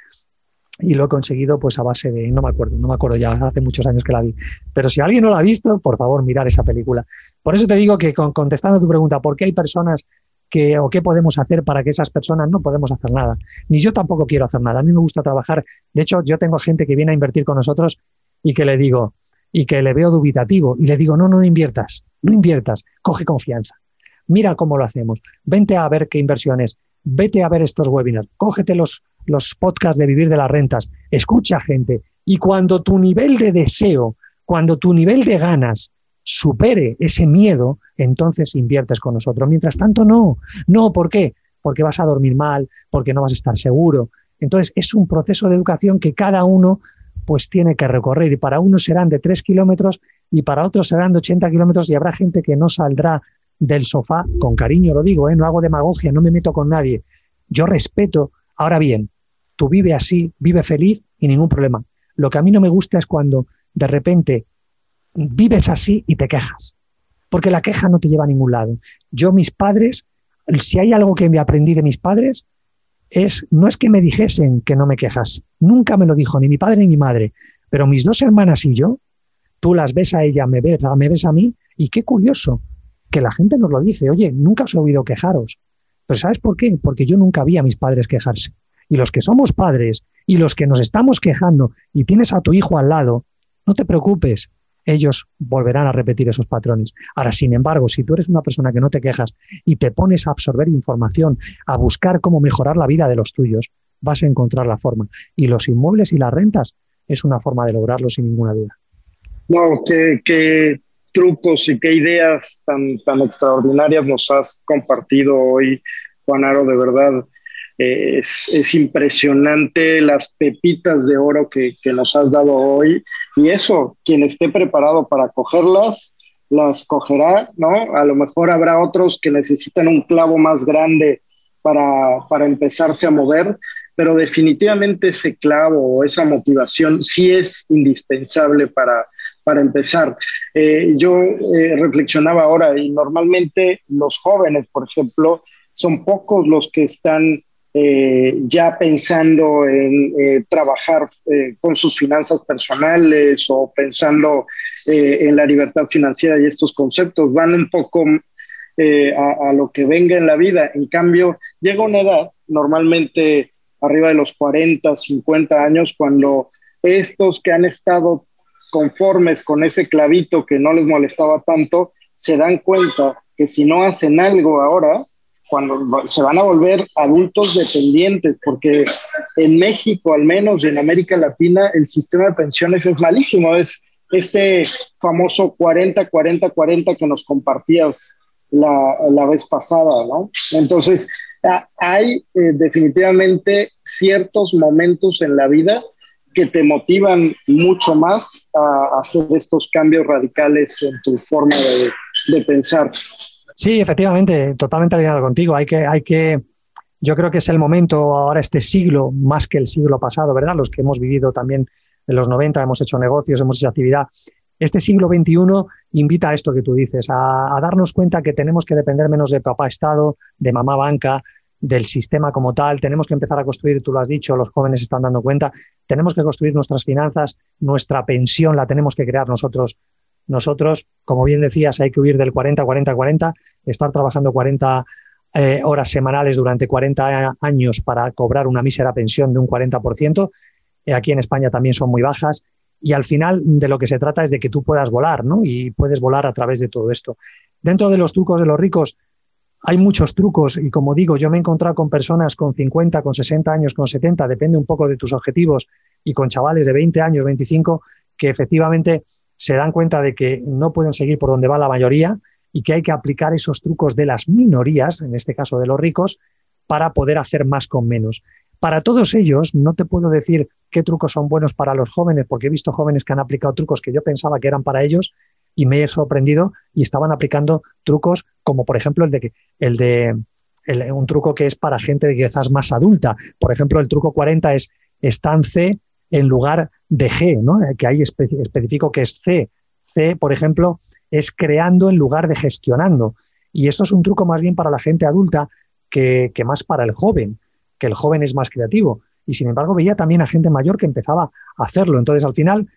y lo he conseguido pues a base de, no me acuerdo, no me acuerdo ya, hace muchos años que la vi. Pero si alguien no la ha visto, por favor, mirar esa película. Por eso te digo que contestando a tu pregunta, ¿por qué hay personas que, o qué podemos hacer para que esas personas no podemos hacer nada? Ni yo tampoco quiero hacer nada. A mí me gusta trabajar. De hecho, yo tengo gente que viene a invertir con nosotros y que le digo, y que le veo dubitativo, y le digo, no, no inviertas, no inviertas, coge confianza. Mira cómo lo hacemos. Vente a ver qué inversiones, vete a ver estos webinars, cógete los, los podcasts de vivir de las rentas, escucha gente. Y cuando tu nivel de deseo, cuando tu nivel de ganas supere ese miedo, entonces inviertes con nosotros. Mientras tanto, no. No, ¿por qué? Porque vas a dormir mal, porque no vas a estar seguro. Entonces, es un proceso de educación que cada uno pues tiene que recorrer y para unos serán de 3 kilómetros y para otros serán de 80 kilómetros y habrá gente que no saldrá del sofá, con cariño lo digo, ¿eh? no hago demagogia, no me meto con nadie, yo respeto. Ahora bien, tú vive así, vive feliz y ningún problema. Lo que a mí no me gusta es cuando de repente vives así y te quejas, porque la queja no te lleva a ningún lado. Yo, mis padres, si hay algo que me aprendí de mis padres, es, no es que me dijesen que no me quejas, nunca me lo dijo ni mi padre ni mi madre, pero mis dos hermanas y yo, tú las ves a ella, me ves, me ves a mí, y qué curioso que la gente nos lo dice, oye, nunca os he oído quejaros. Pero ¿sabes por qué? Porque yo nunca vi a mis padres quejarse. Y los que somos padres y los que nos estamos quejando y tienes a tu hijo al lado, no te preocupes, ellos volverán a repetir esos patrones. Ahora, sin embargo, si tú eres una persona que no te quejas y te pones a absorber información, a buscar cómo mejorar la vida de los tuyos, vas a encontrar la forma. Y los inmuebles y las rentas es una forma de lograrlo sin ninguna duda. No, qué, trucos y qué ideas tan, tan extraordinarias nos has compartido hoy, Juanaro, de verdad es, impresionante las pepitas de oro que, nos has dado hoy. Y eso, quien esté preparado para cogerlas, las cogerá, ¿no? A lo mejor habrá otros que necesitan un clavo más grande para, para empezarse a mover, pero definitivamente ese clavo o esa motivación sí es indispensable para, para empezar. Eh, yo eh, reflexionaba ahora y normalmente los jóvenes, por ejemplo, son pocos los que están eh, ya pensando en eh, trabajar eh, con sus finanzas personales o pensando en la libertad financiera y estos conceptos, van un poco a, a, lo que venga en la vida. En cambio, llega una edad, normalmente arriba de los 40, 50 años, cuando estos que han estado conformes con ese clavito que no les molestaba tanto, se dan cuenta que si no hacen algo ahora, cuando se van a volver adultos dependientes, porque en México, al menos en América Latina, el sistema de pensiones es malísimo. Es este famoso 40-40-40 que nos compartías la, la, vez pasada, ¿no? Entonces, hay eh, definitivamente ciertos momentos en la vida que te motivan mucho más a, hacer estos cambios radicales en tu forma de, de pensar. Sí, efectivamente, totalmente alineado contigo. Hay que, hay que yo creo que es el momento ahora, este siglo, más que el siglo pasado, ¿verdad? Los que hemos vivido también en los 90, hemos hecho negocios, hemos hecho actividad. Este siglo XXI invita a esto que tú dices, a, a darnos cuenta que tenemos que depender menos de papá Estado, de mamá banca, del sistema como tal. Tenemos que empezar a construir, tú lo has dicho, los jóvenes están dando cuenta, tenemos que construir nuestras finanzas, nuestra pensión la tenemos que crear nosotros. Nosotros, como bien decías, hay que huir del 40, 40, 40, estar trabajando 40 eh, horas semanales durante 40 años para cobrar una mísera pensión de un 40%. Eh, aquí en España también son muy bajas. Y al final de lo que se trata es de que tú puedas volar, ¿no? Y puedes volar a través de todo esto. Dentro de los trucos de los ricos, hay muchos trucos y como digo, yo me he encontrado con personas con 50, con 60 años, con 70, depende un poco de tus objetivos, y con chavales de 20 años, 25, que efectivamente se dan cuenta de que no pueden seguir por donde va la mayoría y que hay que aplicar esos trucos de las minorías, en este caso de los ricos, para poder hacer más con menos. Para todos ellos, no te puedo decir qué trucos son buenos para los jóvenes, porque he visto jóvenes que han aplicado trucos que yo pensaba que eran para ellos y me he sorprendido y estaban aplicando trucos como, por ejemplo, el de, el de un truco que es para gente quizás más adulta. Por ejemplo, el truco 40 es están C en lugar de G, ¿no? que ahí especifico que es C. C, por ejemplo, es creando en lugar de gestionando. Y eso es un truco más bien para la gente adulta que, más para el joven, que el joven es más creativo. Y sin embargo veía también a gente mayor que empezaba a hacerlo. Entonces al final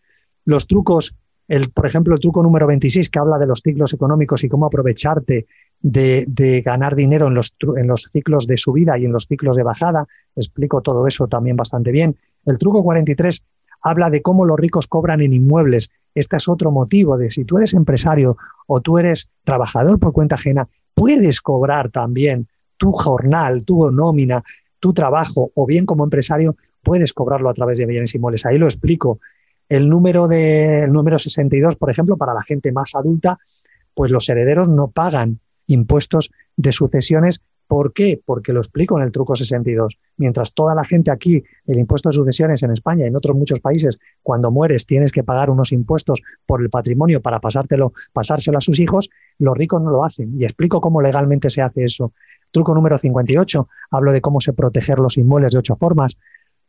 los trucos, el, por ejemplo el truco número 26 que habla de los ciclos económicos y cómo aprovecharte de, de ganar dinero en los, en los ciclos de subida y en los ciclos de bajada, explico todo eso también bastante bien. El truco 43 habla de cómo los ricos cobran en inmuebles. Este es otro motivo de si tú eres empresario o tú eres trabajador por cuenta ajena, puedes cobrar también tu jornal, tu nómina, tu trabajo o bien como empresario puedes cobrarlo a través de bienes inmuebles. Ahí lo explico. El número de el número 62, por ejemplo, para la gente más adulta, pues los herederos no pagan impuestos de sucesiones ¿Por qué? Porque lo explico en el truco 62. Mientras toda la gente aquí, el impuesto de sucesiones en España y en otros muchos países, cuando mueres tienes que pagar unos impuestos por el patrimonio para pasártelo, pasárselo a sus hijos, los ricos no lo hacen. Y explico cómo legalmente se hace eso. Truco número 58, hablo de cómo se proteger los inmuebles de ocho formas.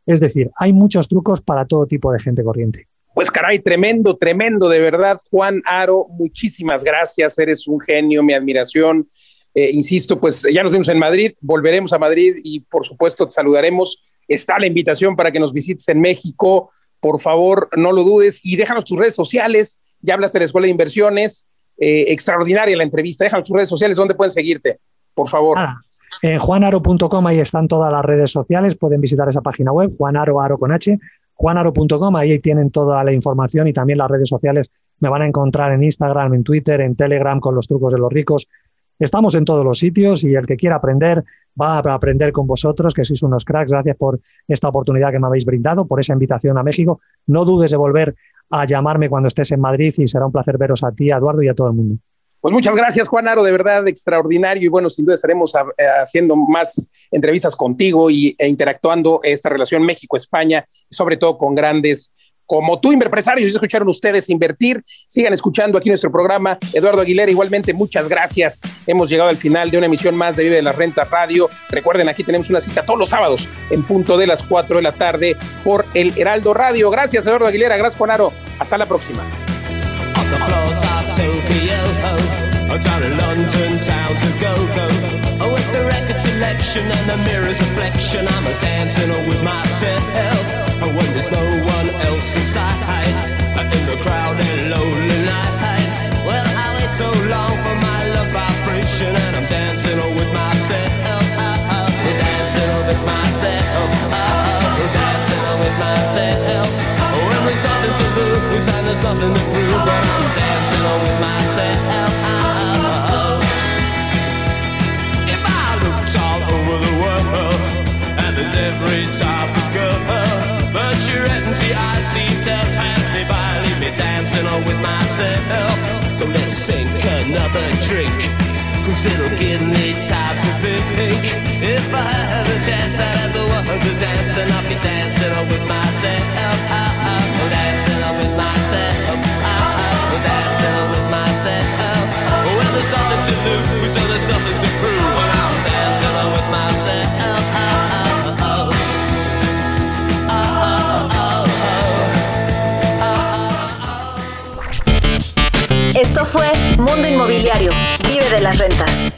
Es decir, hay muchos trucos para todo tipo de gente corriente. Pues caray, tremendo, tremendo, de verdad, Juan Aro, muchísimas gracias, eres un genio, mi admiración eh, insisto, pues ya nos vemos en Madrid, volveremos a Madrid y por supuesto te saludaremos. Está la invitación para que nos visites en México. Por favor, no lo dudes y déjanos tus redes sociales. Ya hablaste de la Escuela de Inversiones. Eh, extraordinaria la entrevista. Déjanos tus redes sociales. ¿Dónde pueden seguirte? Por favor. Ah, en juanaro.com ahí están todas las redes sociales. Pueden visitar esa página web, juanaro.com. Ahí tienen toda la información y también las redes sociales. Me van a encontrar en Instagram, en Twitter, en Telegram con los trucos de los ricos Estamos en todos los sitios y el que quiera aprender va a aprender con vosotros, que sois unos cracks. Gracias por esta oportunidad que me habéis brindado, por esa invitación a México. No dudes de volver a llamarme cuando estés en Madrid y será un placer veros a ti, a Eduardo y a todo el mundo. Pues muchas gracias, Juan Aro, de verdad extraordinario. Y bueno, sin duda estaremos eh, haciendo más entrevistas contigo y, e interactuando esta relación México-España, sobre todo con grandes como tú, empresarios, escucharon ustedes invertir. Sigan escuchando aquí nuestro programa. Eduardo Aguilera, igualmente, muchas gracias. Hemos llegado al final de una emisión más de Vive de las Rentas Radio. Recuerden, aquí tenemos una cita todos los sábados en punto de las 4 de la tarde por el Heraldo Radio. Gracias, Eduardo Aguilera. Gracias, Juanaro. Hasta la próxima. When there's no one else inside in the crowded lonely night. Well, I wait so long for my love vibration, and I'm dancing with myself. Dancing with myself. Dancing with myself. When there's nothing to lose and there's nothing to prove, but I'm dancing with myself. If I looked all over the world, and there's every type of girl empty eyes seem to pass me by, leave me dancing on with myself. So let's sink another drink, cause it'll give me time to think. If I had a chance, I'd ask a woman to dance, and I'll be dancing on with myself. Oh, dancing on with myself. Oh, dancing on with myself. Well, there's nothing to lose, so there's nothing to prove, and I'm dancing on with myself. Esto fue Mundo Inmobiliario. Vive de las rentas.